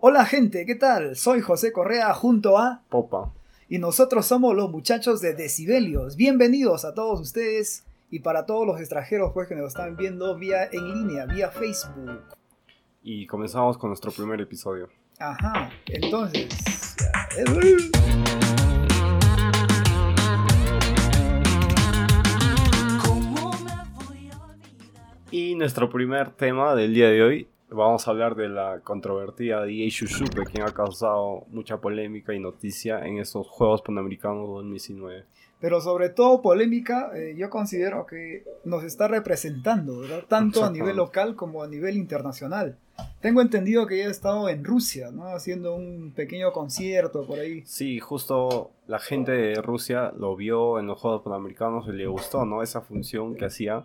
Hola gente, ¿qué tal? Soy José Correa junto a Popa. y nosotros somos los muchachos de Decibelios. Bienvenidos a todos ustedes y para todos los extranjeros pues que nos están viendo vía en línea, vía Facebook. Y comenzamos con nuestro primer episodio. Ajá, entonces... Y nuestro primer tema del día de hoy, vamos a hablar de la controvertida DJ Shushupe, quien ha causado mucha polémica y noticia en estos Juegos Panamericanos 2019. Pero sobre todo polémica, eh, yo considero que nos está representando, ¿verdad? Tanto a nivel local como a nivel internacional. Tengo entendido que ella ha estado en Rusia, ¿no? Haciendo un pequeño concierto por ahí. Sí, justo la gente de Rusia lo vio en los Juegos Panamericanos y le gustó, ¿no? Esa función que hacía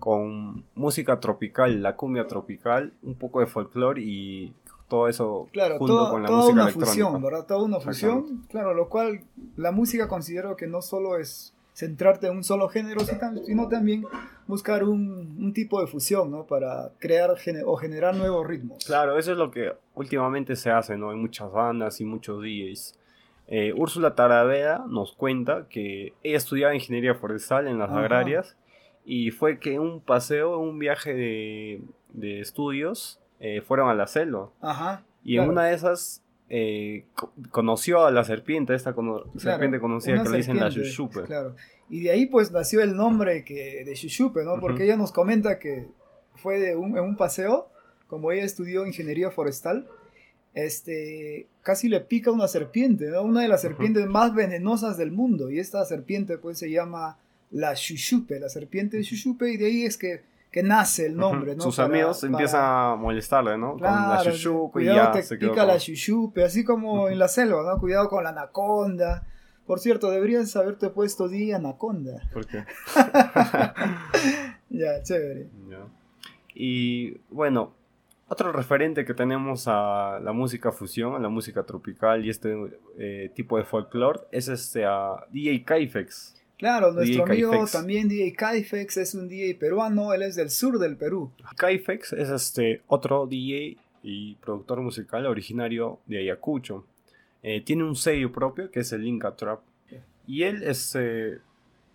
con música tropical, la cumbia tropical, un poco de folclore y todo eso Claro, junto toda, con la toda música una electrónica. fusión, ¿verdad? Toda una fusión, claro, lo cual la música considero que no solo es centrarte en un solo género, sino también buscar un, un tipo de fusión, ¿no? Para crear o generar nuevos ritmos. Claro, eso es lo que últimamente se hace, ¿no? En muchas bandas y muchos DJs. Eh, Úrsula Taravera nos cuenta que ella estudiaba ingeniería forestal en las Ajá. agrarias y fue que en un paseo, un viaje de, de estudios, eh, fueron a la selva. Ajá. Y claro. en una de esas eh, co- conoció a la serpiente, esta cono- Claro, serpiente conocida que le dicen la Shushupe. Claro. Y de ahí pues nació el nombre que, de Shushupe, ¿no? Porque ella nos comenta que fue de un, en un paseo, como ella estudió ingeniería forestal, este, casi le pica una serpiente, ¿no? Una de las serpientes más venenosas del mundo. Y esta serpiente pues se llama la Shushupe, la serpiente Shushupe, y de ahí es que, que nace el nombre. ¿no? Sus Para- amigos para- empiezan a molestarle, ¿no? con la Shushupe y cuidado ya te se quedó pica la como- shushupe, así como en la selva, ¿no? Cuidado con la anaconda. Por cierto, deberías haberte puesto di anaconda. ¿Por qué? Ya, chévere. Ya. Y bueno, otro referente que tenemos a la música fusión, a la música tropical y este eh, tipo de folclore es este a DJ Kaifex. Claro, nuestro DJ amigo también DJ Kaifex es un DJ peruano, él es del sur del Perú. Kaifex es este otro DJ y productor musical originario de Ayacucho. Eh, tiene un sello propio que es el Inca Trap. Y él este,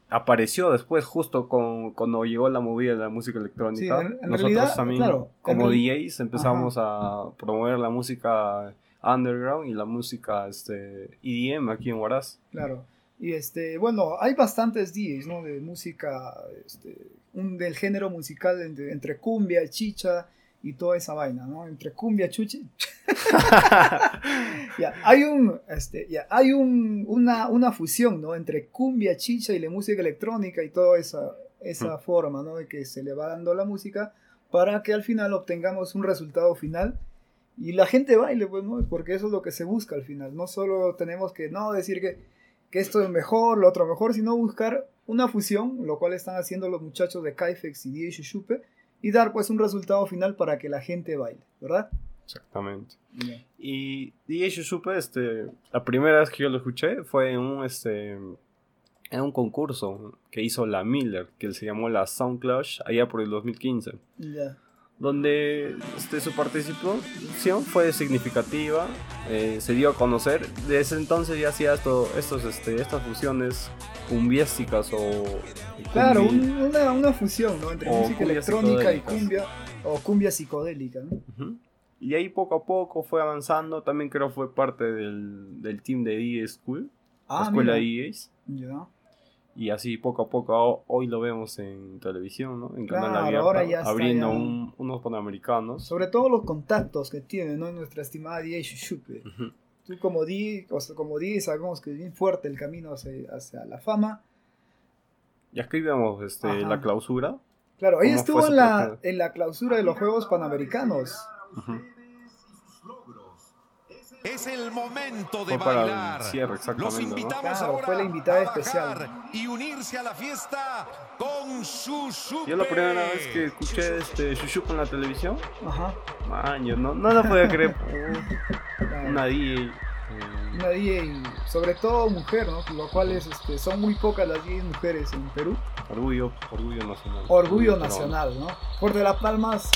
apareció después justo con, cuando llegó la movida de la música electrónica. Sí, en- en Nosotros realidad, también claro, como DJs empezamos a promover la música underground y la música este, EDM aquí en Huaraz. Claro. Y este, bueno, hay bastantes DJs, ¿no? De música, este, un, del género musical entre, entre cumbia, chicha y toda esa vaina, ¿no? Entre cumbia, chuchi. Hay un, este, hay un, una, una fusión, ¿no? Entre cumbia, chicha y la música electrónica y toda esa, esa forma, ¿no? De que se le va dando la música para que al final obtengamos un resultado final y la gente baile, pues, ¿no? Porque eso es lo que se busca al final. No solo tenemos que, no, decir que, que esto es mejor, lo otro mejor, sino buscar una fusión, lo cual están haciendo los muchachos de Kaifex y DJ Shushupe, y dar pues un resultado final para que la gente baile, ¿verdad? Exactamente. Y DJ Shushupe, este, la primera vez que yo lo escuché fue en un, este, en un concurso que hizo la Miller, que se llamó la Sound Clash, allá por el 2015, Ya. Donde este, su participación fue significativa, eh, se dio a conocer, desde entonces ya hacía esto, estos, este, estas fusiones cumbiésticas o... Claro, un- una, una fusión, ¿no? Entre música electrónica y cumbia, o cumbia psicodélica. Y ahí poco a poco fue avanzando, también creo fue parte del, del team de DJ School, la escuela Ah, mira. de DJs. Ya. Y así poco a poco ho- hoy lo vemos en televisión, ¿no? En canal Claro, abierto, ahora ya está abriendo ya. un- unos panamericanos. Sobre todo los contactos que tiene, ¿no? Nuestra estimada DJ Shushupe. Tú como DJ, o sea, como DJ sabemos que es bien fuerte el camino hacia, hacia la fama. Y aquí vemos este, Ajá. la clausura. Claro, ella ¿Cómo estuvo en la, en la clausura de los Juegos Panamericanos. Ujú. Es el momento de bailar. cierre, Los invitamos Claro, ahora fue la invitada a especial. y unirse a la fiesta con Shushupe. Yo la primera vez que escuché este Shushup en la televisión, Ajá. man, yo no, no lo podía creer. claro. Una DJ. Una DJ, sobre todo mujer, ¿no? Lo cual es, este, son muy pocas las DJs mujeres en Perú. Orgullo, orgullo nacional. Orgullo peruano. nacional, ¿no? Fuerte las palmas.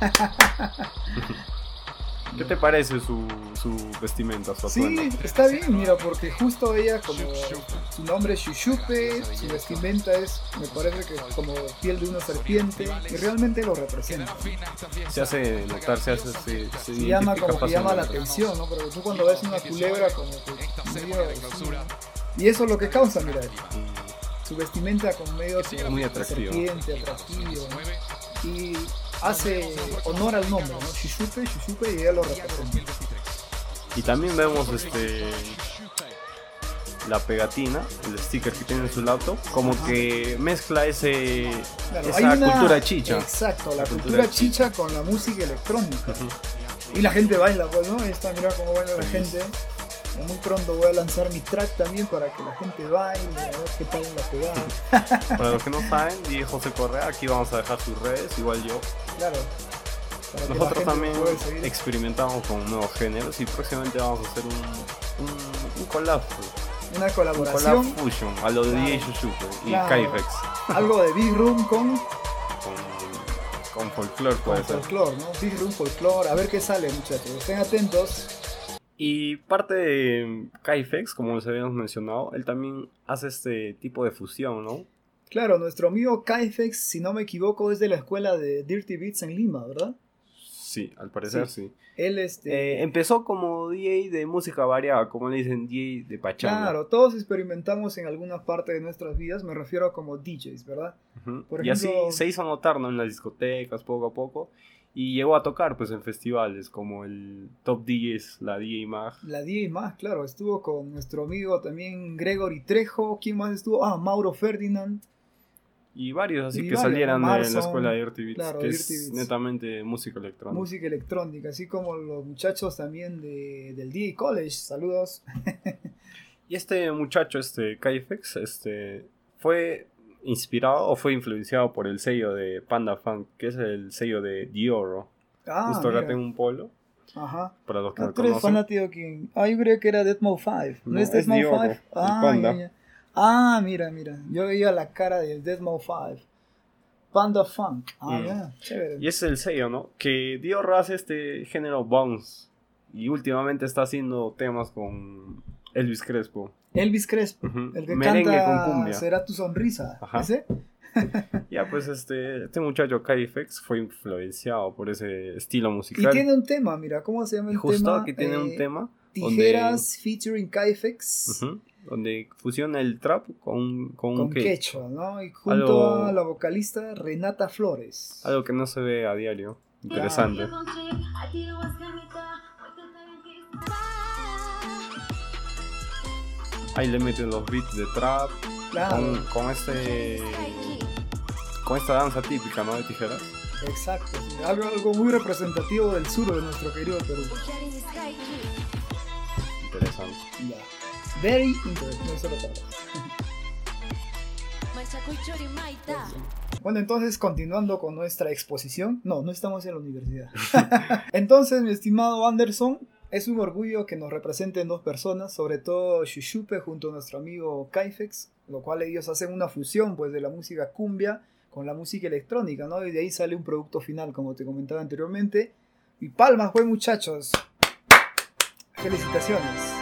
¿Qué te parece su, su vestimenta, su Sí, está bien, mira, porque justo ella, como su nombre es Shushupe, su vestimenta es, me parece que como piel de una serpiente, y realmente lo representa. Se hace notar, se hace... Se, se Se llama como que llama la atención, ¿no? Porque tú cuando ves una culebra, como que medio. Y eso es lo que causa, mira, su vestimenta con medio muy atractivo. serpiente, atractivo, ¿no? Y hace honor al nombre, ¿no? Shushupe, Shushupe, y ella lo representa. Y también vemos este la pegatina, el sticker que tiene en su laptop, como que mezcla ese Claro, esa una- cultura chicha. Exacto, la, La cultura, cultura chicha con la música electrónica. Y la gente baila, pues, ¿no? Ahí está, mira cómo baila la gente. Muy pronto voy a lanzar mi track también para que la gente baile, a ver qué tal la pegada. Para los que no saben, y José Correa, aquí vamos a dejar sus redes, igual yo. Claro. Nosotros también experimentamos con nuevos géneros y próximamente vamos a hacer un, un, un collab. Una un collab colaboración, fusion a lo de Claro. DJ Shushupe y Claro. Kaifex algo de Big Room con, con, con folclore con puede ser. folclore, ¿no? Big Room folklore, a ver qué sale, muchachos. Estén atentos. Y parte de Kaifex, como les habíamos mencionado, él también hace este tipo de fusión, ¿no? Claro, nuestro amigo Kaifex, si no me equivoco, es de la escuela de Dirty Beats en Lima, ¿verdad? Sí, al parecer Sí. sí. Él, este. Eh, empezó como DJ de música variada, como le dicen DJ de pachanga. Claro, todos experimentamos en alguna parte de nuestras vidas, me refiero a como DJs, ¿verdad? Por y así ejemplo- se hizo notar, ¿no? En las discotecas, poco a poco. Y llegó a tocar, pues, en festivales como el Top DJs, la DJ Mag. La DJ más, claro, estuvo con nuestro amigo también Gregory Trejo, ¿quién más estuvo? Ah, Mauro Ferdinand, Y varios así Y que varios, salieran de la escuela de Dirty Beats, claro, que Dirty es Beats. netamente música electrónica. música electrónica, así como los muchachos también de, del DJ College, saludos. Y este muchacho, este Kaifex, este, fue inspirado o fue influenciado por el sello de Panda Funk, que es el sello de Dioro. Ah, Justo acá mira. tengo un polo, Ajá. para los que Ah, no eres conocen. fanático de? Ah, yo creía que era Deathmo 5. ¿No, No, es es Deathmo Dioro, 5? el Ah, panda. ya, ya. ah, mira, mira. Yo veía la cara del Deathmo 5. Panda Funk. Ah, Mm. ya, chévere. Y ese es el sello, ¿no? Que Dior hace este género bounce. Y últimamente está haciendo temas con Elvis Crespo. Elvis Crespo, el que Merengue canta con cumbia. Será tu sonrisa. Ajá. ¿Ese? Ya, pues este, este muchacho Kaifex fue influenciado por ese estilo Y musical. tiene un tema, mira, ¿cómo se llama Y el justo tema? aquí tiene un Eh, tema Tijeras featuring Kaifex ujú, donde fusiona el trap con, con, con un quechua. Quechua, ¿no? Y junto Algo- a la vocalista Renata Flores. Algo que no se ve a diario. Interesante. Ahí le meten los beats de trap Claro, con, con este con esta danza típica, ¿no? De tijeras. exacto. Algo, algo muy representativo del sur de nuestro querido Perú. Interesante. Ya. Very palabras. Bueno, entonces continuando con nuestra exposición. No, no estamos en la universidad. entonces, mi estimado Anderson, es un orgullo que nos representen dos personas, sobre todo Shushupe junto a nuestro amigo Kaifex, lo cual ellos hacen una fusión pues de la música cumbia con la música electrónica, ¿no? Y de ahí sale un producto final, como te comentaba anteriormente. Y palmas, pues muchachos. Felicitaciones.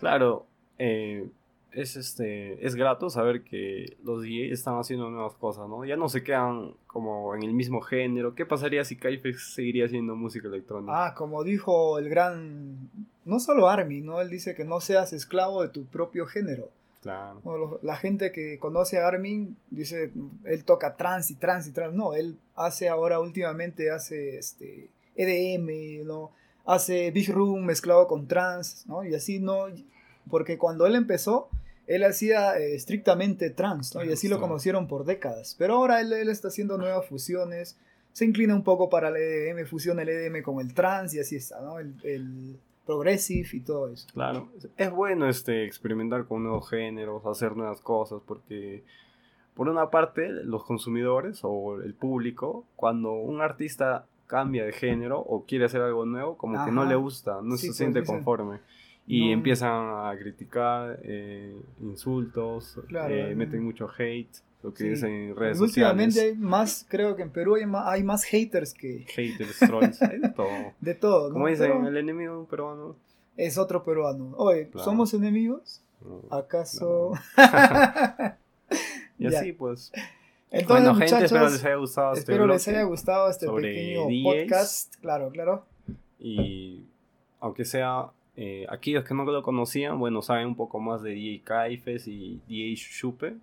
Claro, eh, es este es grato saber que los DJs están haciendo nuevas cosas, ¿no? Ya no se quedan como en el mismo género. ¿Qué pasaría si Kaifex seguiría haciendo música electrónica? Ah, como dijo el gran, no solo Armin, ¿no? Él dice que no seas esclavo de tu propio género. Claro. La gente que conoce a Armin dice, él toca trance y trance y trance. No, él hace ahora últimamente, hace este EDM, ¿no? Hace Big Room mezclado con trance, ¿no? Y así no, porque cuando él empezó, él hacía eh, estrictamente trance, ¿no? Y así lo conocieron por décadas. Pero ahora él, él está haciendo nuevas fusiones, se inclina un poco para el EDM, fusiona el EDM con el trance y así está, ¿no? El, el progressive y todo eso. Claro, es bueno este experimentar con nuevos géneros, hacer nuevas cosas, porque por una parte los consumidores o el público, cuando un artista cambia de género o quiere hacer algo nuevo, como que no le gusta, no Sí, se siente conforme. Y "No". empiezan a criticar, eh, insultos, Claro, eh, meten mucho hate. lo que Sí. dicen en redes Últimamente sociales. hay más, creo que en Perú hay más, hay más haters que Haters, trolls, hay de todo. de todo. ¿no? Como dicen, Pero el enemigo peruano. Es otro peruano. Oye, Claro. ¿somos enemigos? ¿Acaso? Y Ya. así pues. Entonces, bueno, gente, espero les haya gustado este espero les haya gustado este pequeño DJs. podcast. Claro, claro. Y aunque sea eh, aquellos que no lo conocían, bueno, saben un poco más de DJ Kaifes y DJ Shupe.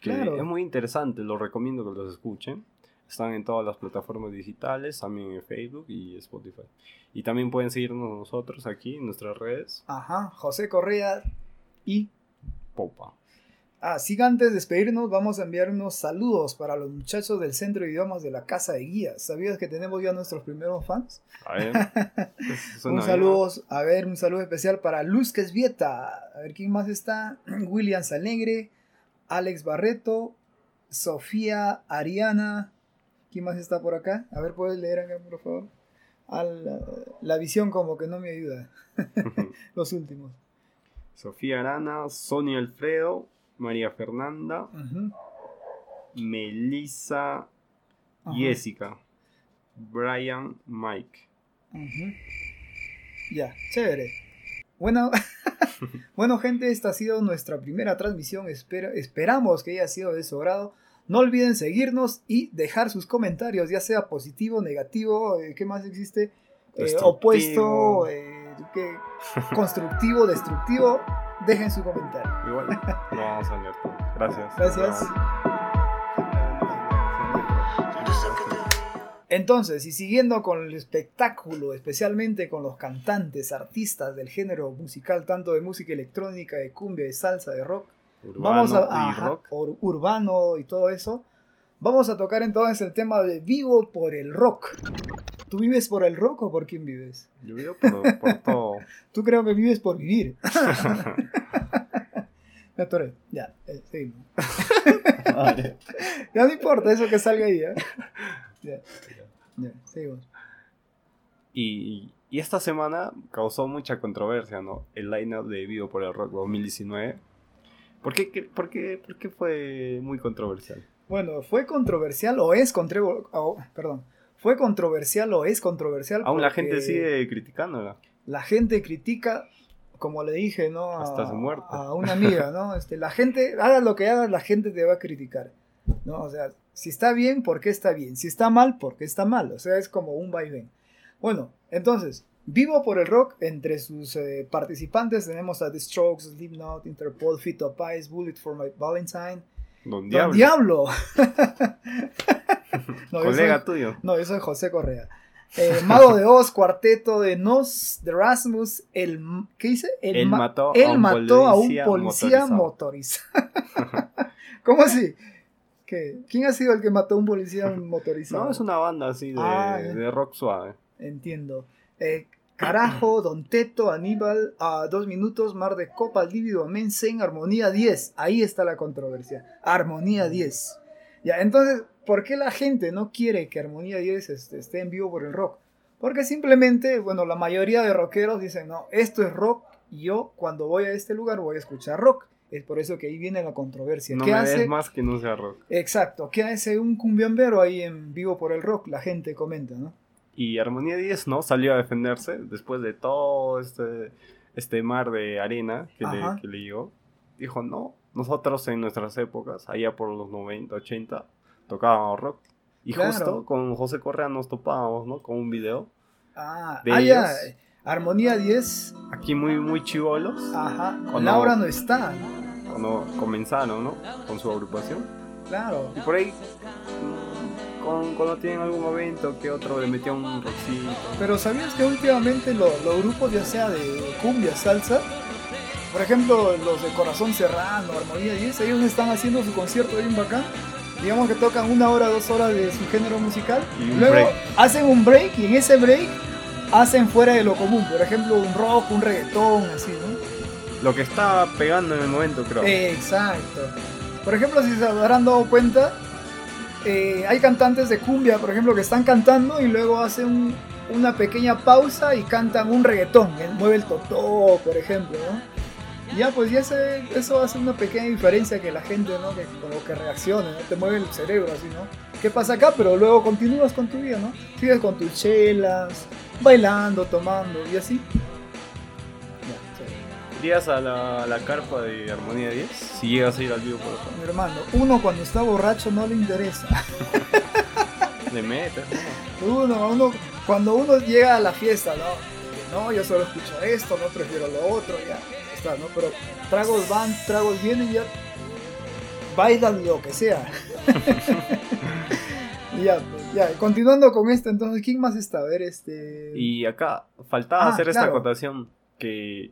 Que Claro. es muy interesante, los recomiendo que los escuchen. Están en todas las plataformas digitales, también en Facebook y Spotify. Y también pueden seguirnos nosotros aquí en nuestras redes. Ajá, José Correa y Popa. Así que antes de despedirnos, vamos a enviar unos saludos para los muchachos del Centro de Idiomas de la Casa de Guías. ¿Sabías que tenemos ya nuestros primeros fans? Un saludo, a ver, un saludo especial para Luz Quesvieta. A ver quién más está. William Salegre, Alex Barreto, Sofía Ariana. ¿Quién más está por acá? A ver, ¿puedes leer acá, por favor? Al- la visión como que no me ayuda. Los últimos. Sofía Arana, Sonia Alfredo, María Fernanda. Melissa. Jessica, Brian Mike. Ya, chévere. Bueno, bueno, gente, esta ha sido nuestra primera transmisión. Espera- esperamos que haya sido de su agrado. No olviden seguirnos y dejar sus comentarios, ya sea positivo, negativo, eh, ¿qué más existe? Eh, opuesto, eh, ¿qué? constructivo, destructivo. Dejen su comentario. Igual, lo vamos a leer. Gracias. Gracias. Entonces, y siguiendo con el espectáculo, especialmente con los cantantes, artistas del género musical, tanto de música electrónica, de cumbia, de salsa, de rock, vamos a, Urbano y ajá, rock. ur- urbano y todo eso, vamos a tocar entonces el tema de vivo por el rock. ¿Tú vives por el rock o por quién vives? Yo vivo por, por todo. Tú creo que vives por vivir. Me atoré. Ya, eh, seguimos. Ya no importa eso que salga ahí, ¿eh? Ya, ya, seguimos. Y, y esta semana causó mucha controversia, ¿no? El line-up de Vivo por el Rock 2019. ¿Por qué, qué- por, qué, ¿Por qué fue muy controversial? Bueno, fue controversial o es controversial, perdón, fue controversial o es controversial. Aún la gente sigue criticándola. La gente critica, como le dije, ¿no? A, Hasta su muerte. a una amiga, ¿no? Este, la gente, haga lo que hagas, la gente te va a criticar, ¿no? O sea, si está bien, ¿por qué está bien? Si está mal, ¿por qué está mal? O sea, es como un vaivén. Bueno, entonces, Vivo por el Rock, entre sus eh, participantes tenemos a The Strokes, Slipknot, Interpol, Fito Páez, Bullet for My Valentine, Don Don Diablo. Diablo. No, Colega soy- tuyo. no, yo soy José Correa. Eh, Mago de Oz, Cuarteto de Nos, de Rasmus, el, ¿qué dice? El Él ma- mató a él un mató a un policía motorizado. motorizado. ¿Cómo así? ¿Qué? ¿Quién ha sido el que mató a un policía motorizado? No, es una banda así de, Ah, de rock suave. Entiendo. Eh, carajo, Don Teto, Aníbal, a dos minutos, Mar de Copa, Lívido, Mensen, Armonía 10. Ahí está la controversia. Armonía 10. Ya, entonces, ¿por qué la gente no quiere que Armonía 10 este, esté en vivo por el rock? Porque simplemente, bueno, la mayoría de rockeros dicen, no, esto es rock y yo cuando voy a este lugar voy a escuchar rock. Es por eso que ahí viene la controversia. No ¿Qué me hace? des más que no sea rock. Exacto, ¿qué hace un cumbiombero ahí en vivo por el rock? La gente comenta, ¿no? Y Armonía 10 no salió a defenderse después de todo este, este mar de arena que le, que le llegó. Dijo, no, nosotros en nuestras épocas, allá por los 90, 80, tocábamos rock. Y Claro. justo con José Correa nos topábamos, ¿no? Con un video. Ah, De ah, ya. ellos. Armonía 10. Aquí muy, muy chivolos, Ajá. O no. Laura no está. cuando comenzaron, ¿no? Con su agrupación. Claro. Y por ahí, con- cuando tienen algún evento que otro le metía un rockcito. Pero ¿sabías que últimamente lo- los grupos, ya sea de cumbia, salsa, por ejemplo, los de Corazón Serrano, Armonía 10, ellos están haciendo su concierto bien bacán? Digamos que tocan una hora, dos horas de su género musical. Y un Luego break. hacen un break y en ese break hacen fuera de lo común. Por ejemplo, un rock, un reggaetón, así, ¿no? Lo que está pegando en el momento, creo. Exacto. Por ejemplo, si se habrán dado cuenta, eh, hay cantantes de cumbia, por ejemplo, que están cantando y luego hacen un- una pequeña pausa y cantan un reggaetón. eh, Mueve el totó, por ejemplo, ¿no? Ya, pues ya se, eso hace una pequeña diferencia que la gente, ¿no? Que reaccione, ¿no? Te mueve el cerebro así, ¿no? ¿Qué pasa acá? Pero luego continúas con tu vida, ¿no? Sigues con tus chelas, bailando, tomando y así. ¿Irías a la, a la carpa de Armonía 10? Si llegas a ir al vivo por acá. Mi hermano, uno cuando está borracho no le interesa. Le metes, ¿no? Uno, uno, cuando uno llega a la fiesta, ¿no? No, yo solo escucho esto, no prefiero lo otro, ya está, ¿no? Pero tragos van, tragos vienen, ya bailan lo que sea. ya, pues, ya, continuando con esto, entonces, ¿quién más está? A ver, este. Y acá faltaba Ah, hacer esta claro. acotación que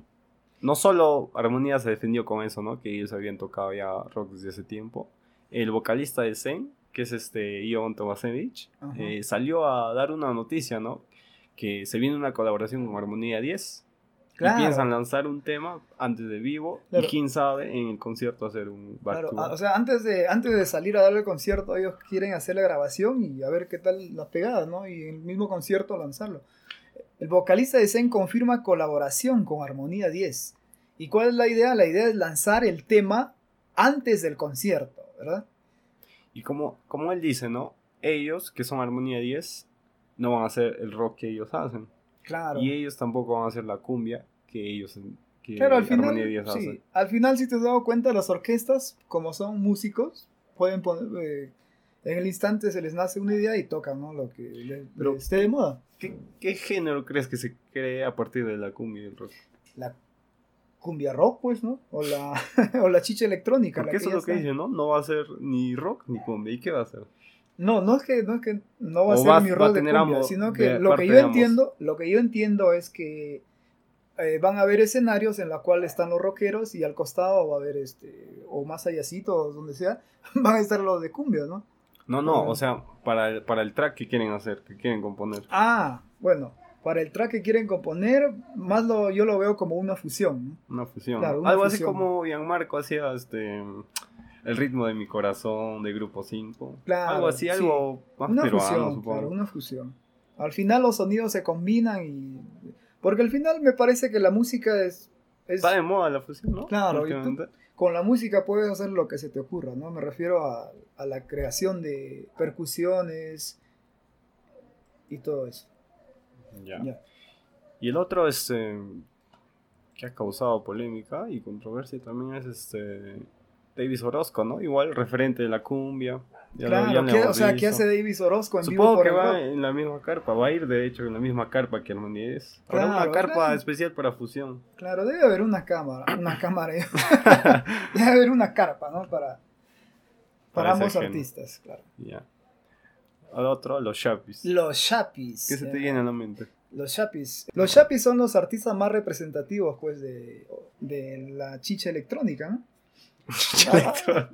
no solo Armonía se defendió con eso, ¿no? Que ellos habían tocado ya rock desde hace tiempo. El vocalista de Zen, que es este Ion Tomasevich, eh, salió a dar una noticia, ¿no? Que se viene una colaboración con Armonía 10. Claro. Y piensan lanzar un tema antes de vivo. Claro. Y quién sabe en el concierto hacer un back Claro, to ah, o sea, antes de, antes de salir a darle el concierto, ellos quieren hacer la grabación y a ver qué tal las pegadas, ¿no? Y en el mismo concierto lanzarlo. El vocalista de Zen confirma colaboración con Armonía 10. ¿Y cuál es la idea? La idea es lanzar el tema antes del concierto, ¿verdad? Y como, como él dice, ¿no? Ellos, que son Armonía 10, no van a hacer el rock que ellos hacen. Claro. Y ellos tampoco van a hacer la cumbia que ellos que Claro, al final, Armonía 10 sí, hace. al final, si te has dado cuenta, las orquestas, como son músicos, pueden poner, eh, en el instante se les nace una idea y tocan, ¿no? Lo que le- Pero- les esté de moda. ¿Qué, qué género crees que se cree a partir de la cumbia y el rock? La cumbia rock, pues, ¿no? O la, o la chicha electrónica. la Porque eso es lo que dicen, ¿no? No va a ser ni rock ni cumbia. ¿Y qué va a ser? No, no es que no, es que no va a ser va- mi rol de cumbia, ambos, sino que lo que yo ambos. entiendo, lo que yo entiendo es que eh, van a haber escenarios en los cuales están los rockeros y al costado va a haber este o más allácito donde sea, van a estar los de cumbia, ¿no? No, no, o sea, para el, para el track que quieren hacer, que quieren componer. Ah, bueno, para el track que quieren componer, más lo yo lo veo como una fusión, ¿no? Una fusión. Claro, una Algo fusión. así como Gianmarco hacía este el ritmo de mi corazón de grupo 5. Claro, algo así, sí. algo más Una peruano, fusión, supongo. claro, una fusión. Al final los sonidos se combinan y porque al final me parece que la música es, es Está de moda la fusión, ¿no? Claro, y tú-. Con la música puedes hacer lo que se te ocurra, ¿no? Me refiero a, a la creación de percusiones y todo eso. Ya. Ya. Y el otro es eh, que ha causado polémica y controversia también es este Davis Orozco, ¿no? Igual referente de la cumbia. Ya claro, ya lo ¿qué- hemos o sea, ¿qué hace Davis Orozco en vivo Supongo por que el va rock? en la misma carpa, va a ir de hecho en la misma carpa que Armonía 10. Habrá Claro, una carpa claro. especial para fusión. Claro, debe haber una cámara, una cámara, debe haber una carpa, ¿no? Para, para, ambos artistas, claro. Ya. Al otro, los Chapis. Los Chapis. ¿Qué se te ya. viene a la mente? Los Chapis. Los Chapis son los artistas más representativos, pues, de, de la chicha electrónica, ¿no? Ya, pero-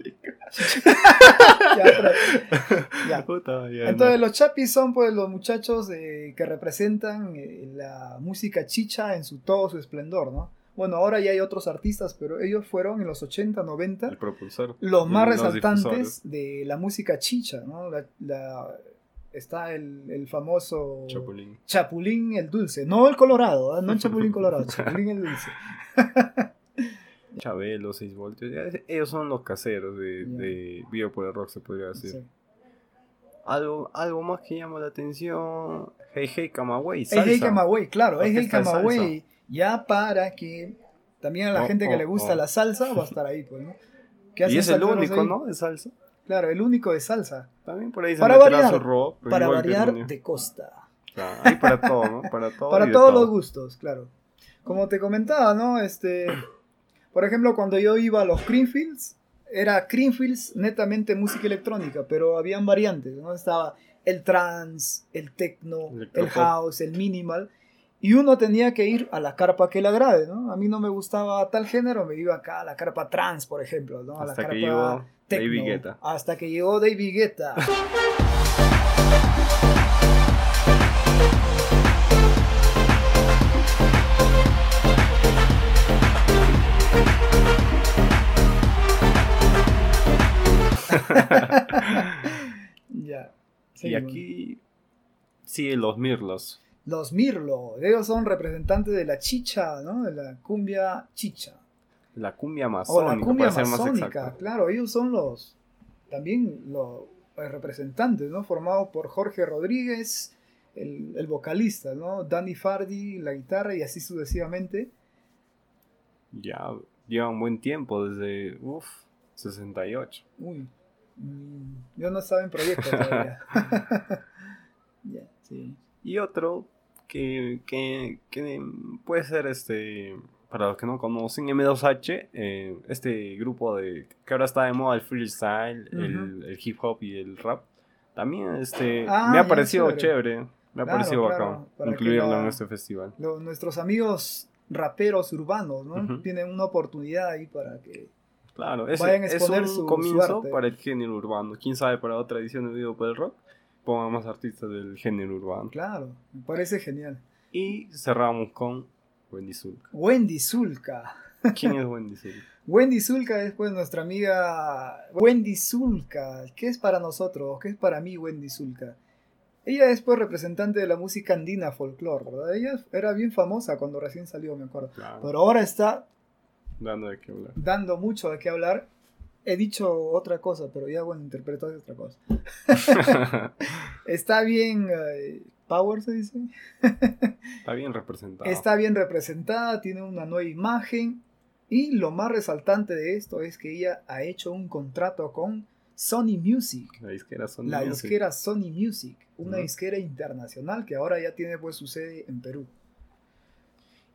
ya. Puta, ya, Entonces los chapis son pues los muchachos eh, que representan eh, la música chicha en su todo su esplendor, ¿no? Bueno, ahora ya hay otros artistas, pero ellos fueron en los 80, 90 el propulsor. los más resaltantes de la música chicha, ¿no? La- la- está el, el famoso Chapulín. Chapulín el Dulce, no el Colorado, ¿eh? no el Chapulín Colorado, Chapulín el Dulce. Chabelo, 6 voltios. Ellos son los caseros de, Ya. de Vivo por el Rock, se podría decir. Sí. Algo, algo más que llama la atención. Hey Hey Camagüey, Hey. Hey Camagüey, claro, Hey Hey Camagüey, ya para que también a la Oh, gente que oh, le gusta oh. la salsa va a estar ahí, pues, ¿no? ¿Qué Y es el único, ahí? ¿no? De salsa. Claro, el único de salsa. También por ahí se Para variar, rock. para variar de costa. O sea, hay para todo, ¿no? Para todo. Para todos todo. los gustos, claro. Como te comentaba, ¿no? Este, por ejemplo, cuando yo iba a los Creamfields, era Creamfields netamente música electrónica, pero habían variantes, ¿no? Estaba el trance, el techno, el Electropop. house, el minimal, y uno tenía que ir a la carpa que le agrade, ¿no? A mí no me gustaba tal género, me iba acá a la carpa trance, por ejemplo, ¿no? A la Hasta carpa que llegó techno, David Guetta. Hasta que llegó David Guetta. ya. Y aquí siguen los Mirlos. Los Mirlo, ellos son representantes de la chicha, ¿no? De la cumbia chicha. la cumbia O amazónica, la cumbia para ser más amazónica, claro, ellos son los también los representantes, ¿no? Formados por Jorge Rodríguez, el, el vocalista, ¿no? Danny Fardi, la guitarra y así sucesivamente. Ya llevan buen tiempo, desde, uff, 68. Uy, yo no estaba en proyecto todavía. Sí. Y otro que, que, que puede ser este, para los que no conocen, M2H, eh, este grupo de que ahora está de moda el freestyle, el, el hip hop y el rap. También este, Ah, me ha parecido chévere. chévere, me ha Claro, parecido claro, bacán incluirlo la- en este festival. Lo- nuestros amigos raperos urbanos, ¿no? Tienen una oportunidad ahí para que... Claro, es, Vayan a es exponer un su- su comienzo arte. para el género urbano. Quién sabe para otra edición de video por el rock, pongan más artistas del género urbano. Claro, me parece genial. Y cerramos con Wendy Zulka. Wendy Zulka. ¿Quién es Wendy Zulka? Wendy Zulka es pues nuestra amiga Wendy Zulka. ¿Qué es para nosotros? ¿Qué es para mí Wendy Zulka? Ella es pues representante de la música andina folclore, ¿verdad? Ella era bien famosa cuando recién salió, me acuerdo. Claro, Pero ahora está dando de qué hablar. dando mucho de qué hablar. He dicho otra cosa, pero ya bueno, interpretaste otra cosa. Está bien eh, power, se dice. Está bien representado. Está bien representada, tiene una nueva imagen. Y lo más resaltante de esto es que ella ha hecho un contrato con Sony Music. La disquera Sony La Music. disquera Sony Music, una Ujú. disquera internacional que ahora ya tiene pues su sede en Perú.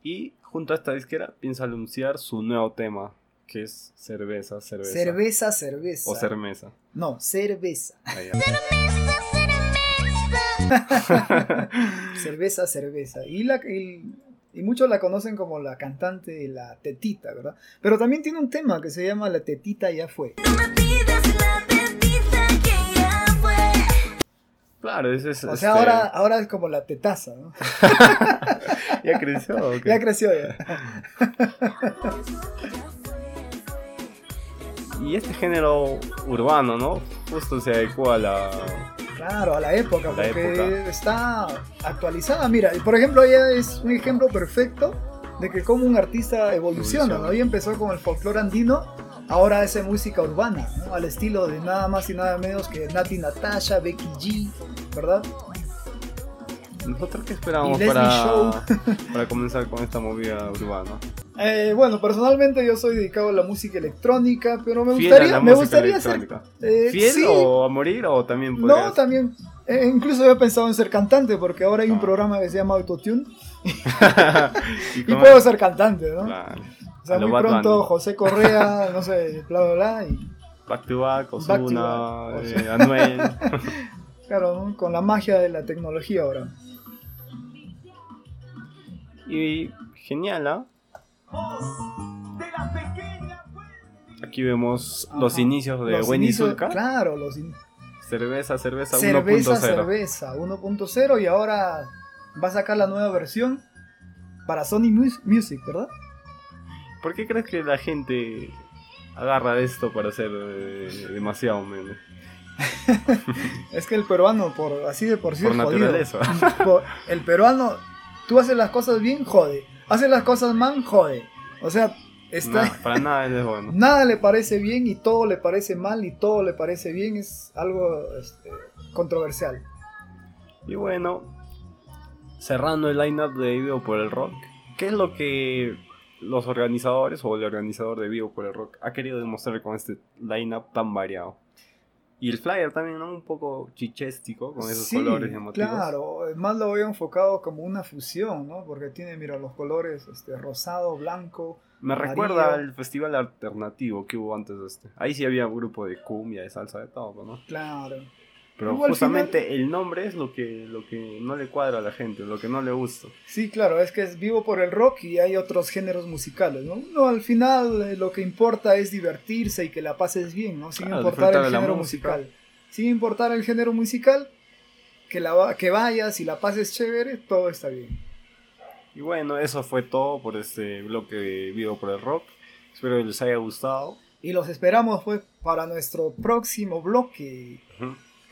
Y junto a esta disquera piensa anunciar su nuevo tema, que es cerveza, cerveza. Cerveza, cerveza. O cermesa. No, cerveza. Ahí. cerveza, cerveza. Y, la, y, y muchos la conocen como la cantante de la tetita, ¿verdad? Pero también tiene un tema que se llama La tetita ya fue. Claro, ese es. O sea, este, ahora, ahora es como la tetaza, ¿no? ¿Ya creció o qué? Ya creció ya. Y este género urbano, ¿no? Justo se adecua a la. Claro, a la época, la porque época. está actualizada. Mira, por ejemplo, ella es un ejemplo perfecto de que como un artista evoluciona, ¿no? Evoluciona. Ella empezó con el folclore andino, ahora hace música urbana, ¿no? Al estilo de nada más y nada menos que Nati Natasha, Becky G, ¿verdad? ¿Nosotros qué esperamos para, Show. para comenzar con esta movida urbana? Eh, bueno, personalmente yo soy dedicado a la música electrónica, pero me ¿Fiel gustaría, me gustaría ser... eh, ¿Fiel sí, o a morir o también No, podrías- también. eh, incluso he pensado en ser cantante, porque ahora hay un Ah. programa que se llama Autotune y y puedo ser cantante, ¿no? Claro. O sea, muy pronto Bunny. José Correa, no sé, bla, bla, bla, y Back to back, Back to Ozuna, back, eh, Anuel. claro, ¿no? con la magia de la tecnología ahora. y genial, ¿ah? Aquí vemos los inicios de Los Wendy inicios- Zulka. Claro, los in- Cerveza, cerveza, cerveza, 1.0. cerveza 1.0 y ahora va a sacar la nueva versión para Sony Mus- Music, ¿verdad? ¿Por qué crees que la gente agarra esto para hacer eh, demasiado meme? Es que el peruano, por así de por sí, Por es jodido. naturaleza. El peruano, tú haces las cosas bien, jode. Haces las cosas mal, jode. O sea, está, para nada es bueno. nada le parece bien y todo le parece mal y todo le parece bien. Es algo este, controversial. Y bueno, cerrando el lineup de Vivo por el Rock, ¿qué es lo que los organizadores o el organizador de Vivo por el Rock ha querido demostrar con este lineup tan variado? Y el flyer también, ¿no? Un poco chichéstico, con esos Sí, colores llamativos. Claro, más lo veo enfocado como una fusión, ¿no? Porque tiene, mira, los colores este, rosado, blanco. Me amarillo. recuerda al festival alternativo que hubo antes de este. Ahí sí había grupo de cumbia, de salsa, de todo, ¿no? Claro. Pero justamente el nombre es lo que, lo que no le cuadra a la gente, lo que no le gusta. Sí, claro, es que es vivo por el rock y hay otros géneros musicales, ¿no? No, al final eh, lo que importa es divertirse y que la pases bien, ¿no? Sin Claro, importar el género musical. Sin importar el género musical, que, la, que vayas y la pases chévere, todo está bien. Y bueno, eso fue todo por este bloque de Vivo por el Rock. Espero que les haya gustado. Y los esperamos pues para nuestro próximo bloque.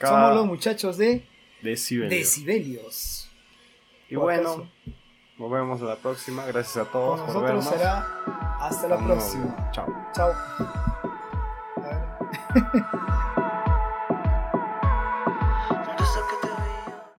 Somos los muchachos de decibelio. Decibelios. Y ¿O bueno? Nos vemos en la próxima. Gracias a todos Con por vernos. será hasta la próxima. Chao. Chao. A.